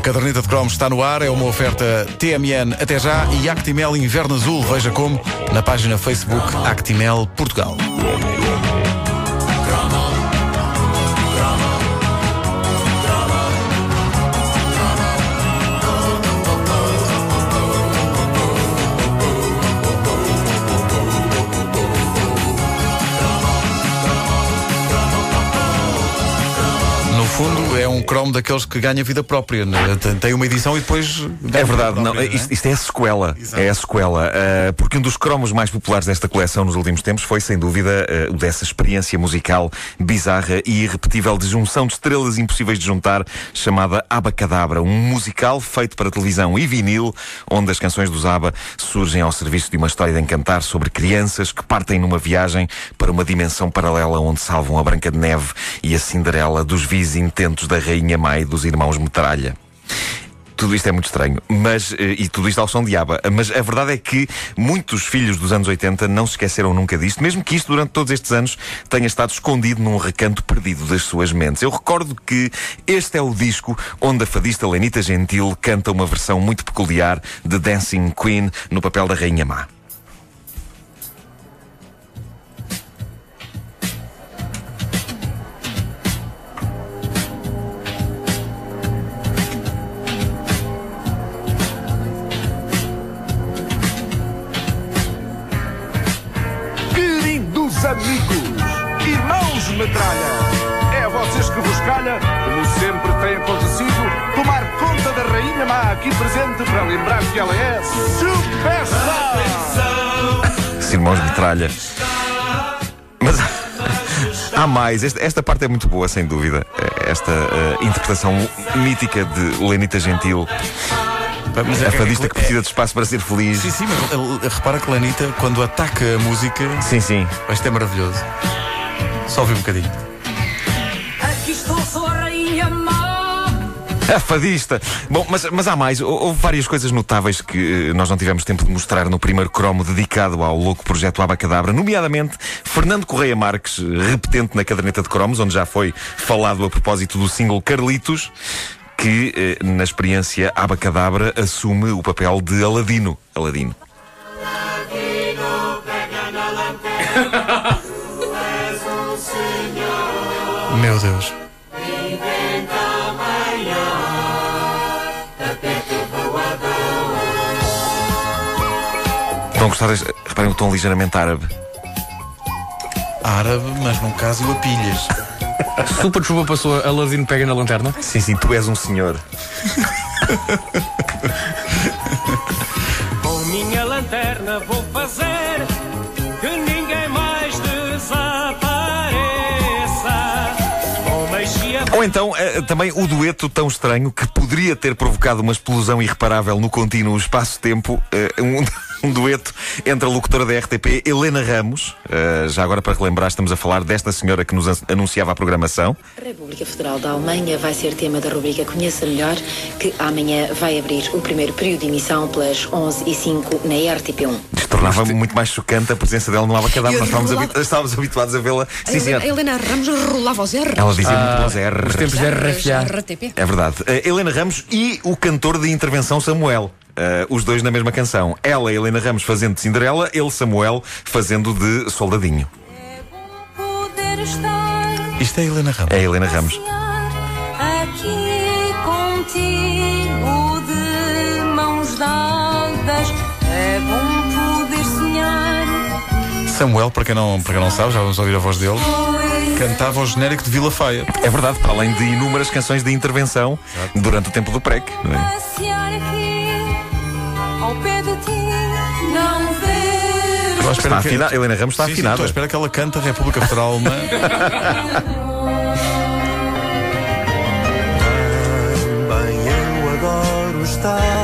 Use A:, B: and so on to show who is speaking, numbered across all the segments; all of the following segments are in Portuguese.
A: A caderneta de cromos está no ar, é uma oferta TMN até já e Actimel Inverno Azul. Veja como na página Facebook Actimel Portugal. Cromo daqueles que ganha vida própria. né? Tem- uma edição e depois.
B: É verdade,
A: vida
B: não,
A: própria,
B: isto, isto é a sequela. É a sequela. Uh, porque um dos cromos mais populares desta coleção nos últimos tempos foi, sem dúvida, uh, o dessa experiência musical bizarra e irrepetível de junção de estrelas impossíveis de juntar, chamada Abacadabra. Um musical feito para televisão e vinil, onde as canções dos ABBA surgem ao serviço de uma história de encantar sobre crianças que partem numa viagem para uma dimensão paralela onde salvam a Branca de Neve e a Cinderela dos vis intentos da Rainha Mai e dos irmãos Metralha. Tudo isto é muito estranho, mas, eh, e tudo isto ao som de aba. Mas a verdade é que muitos filhos dos anos 80 não se esqueceram nunca disto, mesmo que isto durante todos estes anos tenha estado escondido num recanto perdido das suas mentes. Eu recordo que este é o disco onde a fadista Lenita Gentil canta uma versão muito peculiar de Dancing Queen no papel da Rainha Má.
C: Amigos, irmãos metralha, é a vocês que vos calha, como sempre tem acontecido, tomar conta da Rainha Má aqui presente para lembrar que ela é superstar.
B: Os irmãos Metralha. Mas há mais. Esta, esta parte é muito boa, sem dúvida. Esta eh, interpretação mítica de Lenita Gentil.
A: Mas é
B: A
A: que-
B: fadista que
A: é-
B: precisa de espaço para ser feliz.
A: Sim, sim, mas repara que Lanita, quando ataca a música,
B: Sim, sim.
A: isto é maravilhoso. Só ouvi um bocadinho.
D: Aqui estou, sou a rainha má.
B: A fadista! Bom, mas, mas há mais. Hou- Houve várias coisas notáveis que eh, nós não tivemos tempo de mostrar no primeiro cromo dedicado ao louco projeto Abacadabra, nomeadamente Fernando Correia Marques, repetente na caderneta de cromos, onde já foi falado a propósito do single Carlitos, que eh, na experiência Abacadabra assume o papel de Aladino. Aladino.
A: Meu Deus.
B: A gostar deste... Reparem o tom ligeiramente árabe.
A: Árabe, mas num caso a pilhas.
E: Super chuva passou, Aladino pega na lanterna.
B: Sim, sim, tu és um senhor.
F: Com minha lanterna vou fazer que ninguém mais desapareça. Com magia
B: Ou então, eh, também o dueto tão estranho que poderia ter provocado uma explosão irreparável no contínuo espaço-tempo. eh, um, um dueto entre a locutora da RTP, Helena Ramos. eh, já agora, para relembrar, estamos a falar desta senhora que nos an- anunciava a programação.
G: A República Federal da Alemanha vai ser tema da rubrica Conheça Melhor, que amanhã vai abrir o primeiro período de emissão pelas 11 e 05 na RTP1.
B: Isto tornava muito mais chocante a presença dela no Lava Cadáver. Nós estávamos,
H: rolava-
B: habi- estávamos habituados a vê-la. Sim,
H: A. Helena, a Helena Ramos rolava os R.
B: Ela dizia muito
E: Ah,
B: bons R's.
E: os tempos de RFA.
H: RTP.
B: É verdade. Eh, Helena Ramos e o cantor de intervenção Samuel. Eh, os dois na mesma canção. Ela, Helena Ramos, fazendo de Cinderela, ele, Samuel, fazendo de Soldadinho.
D: Poder estar
A: Isto é Helena Ramos.
B: É a Helena Ramos.
D: aqui contigo de mãos dadas. É bom poder sonhar.
A: Samuel, para quem, não, para quem não sabe, já vamos ouvir a voz dele, cantava o genérico de Vila Faia.
B: É verdade, para além de inúmeras canções de intervenção durante o tempo do PREC. não é?
A: À espera
B: Está
A: que-
B: afinada, Helena Ramos está
A: Sim, sim,
B: afinada.
A: estou à espera que ela cante a República Federal Alemã.
I: Também eu adoro estar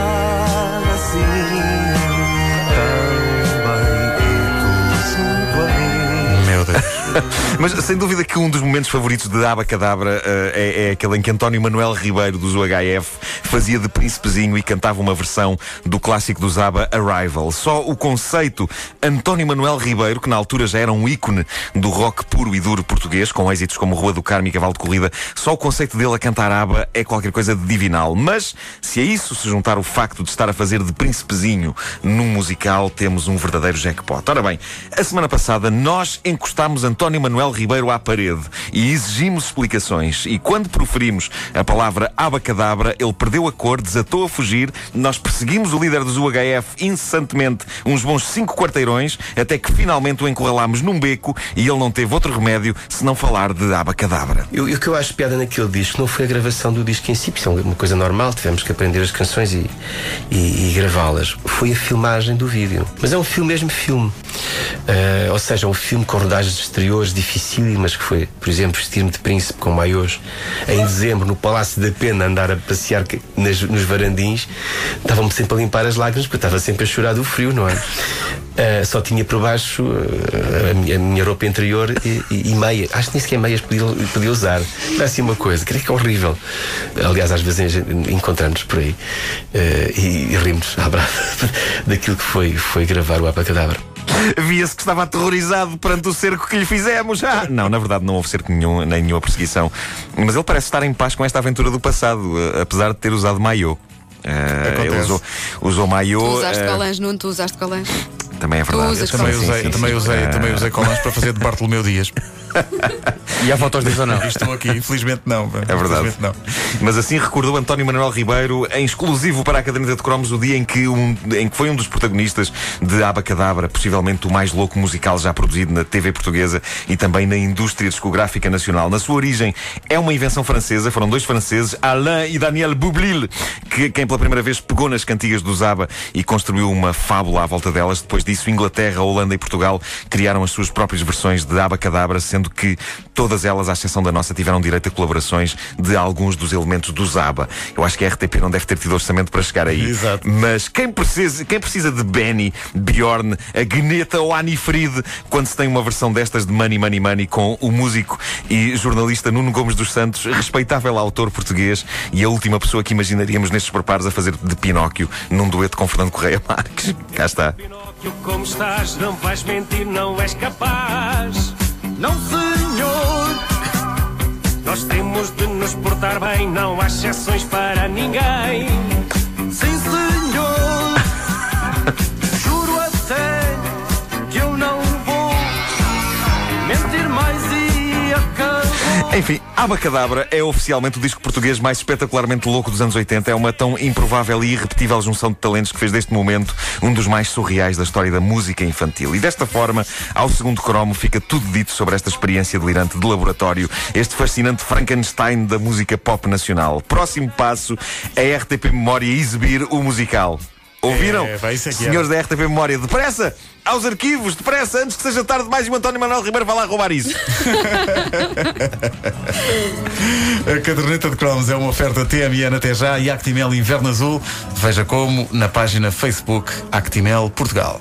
B: Mas sem dúvida que um dos momentos favoritos de Abacadabra uh, é, é aquele em que António Manuel Ribeiro, dos UHF, fazia de príncipezinho e cantava uma versão do clássico do Zaba Arrival. Só o conceito António Manuel Ribeiro, que na altura já era um ícone do rock puro e duro português, com êxitos como Rua do Carmo e Cavalo de Corrida, só o conceito dele a cantar aba é qualquer coisa de divinal. Mas se a isso se juntar o facto de estar a fazer de príncipezinho num musical, temos um verdadeiro jackpot. Ora bem, a semana passada nós encostámos António Manuel Ribeiro à parede e exigimos explicações. E quando proferimos a palavra abacadabra, ele perdeu a cor, desatou a fugir, nós perseguimos o líder dos UHF incessantemente uns bons cinco quarteirões, até que finalmente o encurralámos num beco e ele não teve outro remédio senão falar de abacadabra.
J: E o que eu acho piada naquele disco não foi a gravação do disco em si, porque isso é uma coisa normal, tivemos que aprender as canções e, e, e gravá-las. Foi a filmagem do vídeo. Mas é um filme, mesmo filme. Uh, ou seja, um filme com rodagens exteriores dificílimas, que foi, por exemplo, vestir-me de príncipe com maiôs em dezembro no Palácio da Pena, andar a passear nas, nos varandins, estava-me sempre a limpar as lágrimas, porque estava sempre a chorar do frio, não é? Uh, só tinha por baixo uh, a, minha, a, minha, roupa interior e, e, e, meia. Acho que nem sequer meias podia, podia usar. Era assim uma coisa, creio que é horrível. Aliás, às vezes encontramos por aí uh, e, e rimos à brava daquilo que foi, foi gravar o Apacadabra.
B: Via-se que estava aterrorizado perante o cerco que lhe fizemos. Ah, não, na verdade não houve cerco nenhum, nem nenhuma perseguição. Mas ele parece estar em paz com esta aventura do passado, apesar de ter usado maiô. Uh, ele usou, usou maiô. Tu
H: usaste uh, colãs, não tu usaste colãs?
B: Também é verdade.
A: Eu também usei, sim, sim, também usei, uh... também usei colãs para fazer de Bartolomeu Dias.
E: E há fotos disso ou não?
A: Estou aqui, infelizmente não.
B: É verdade.
A: Não.
B: Mas assim recordou António Manuel Ribeiro, em exclusivo para a Caderneta de Cromos, o dia em que, um, em que foi um dos protagonistas de Abacadabra, possivelmente o mais louco musical já produzido na TV portuguesa e também na indústria discográfica nacional. Na sua origem, é uma invenção francesa, foram dois franceses, Alain e Daniel Boublil, que quem pela primeira vez pegou nas cantigas do Zaba e construiu uma fábula à volta delas. Depois disso, Inglaterra, Holanda e Portugal criaram as suas próprias versões de Abacadabra, sendo que todas elas, à exceção da nossa, tiveram direito a colaborações de alguns dos elementos do Zaba. Eu acho que a RTP não deve ter tido orçamento para chegar aí.
A: Exato.
B: Mas quem precisa, quem precisa de Benny, Bjorn, a Gneta ou a Anifrid quando se tem uma versão destas de Money, Money, Money com o músico e jornalista Nuno Gomes dos Santos, respeitável autor português e a última pessoa que imaginaríamos nestes preparos a fazer de Pinóquio num dueto com Fernando Correia Marques. Cá está.
F: Pinóquio, como estás? Não vais mentir, não és capaz. Não, senhor. Nós temos de nos portar bem, não há exceções para ninguém. Sim, senhor.
B: Enfim, Abacadabra é oficialmente o disco português mais espetacularmente louco dos anos 80. É uma tão improvável e irrepetível junção de talentos que fez deste momento um dos mais surreais da história da música infantil. E desta forma, ao segundo cromo, fica tudo dito sobre esta experiência delirante de laboratório, este fascinante Frankenstein da música pop nacional. Próximo passo, a RTP Memória exibir o musical. Ouviram?
A: É, vai, isso é
B: Senhores da RTP Memória, depressa! Aos arquivos, depressa, antes que seja tarde demais e o António Manuel Ribeiro vá lá roubar isso.
A: A caderneta de cromos é uma oferta TMN até já e Actimel Inverno Azul. Veja como na página Facebook Actimel Portugal.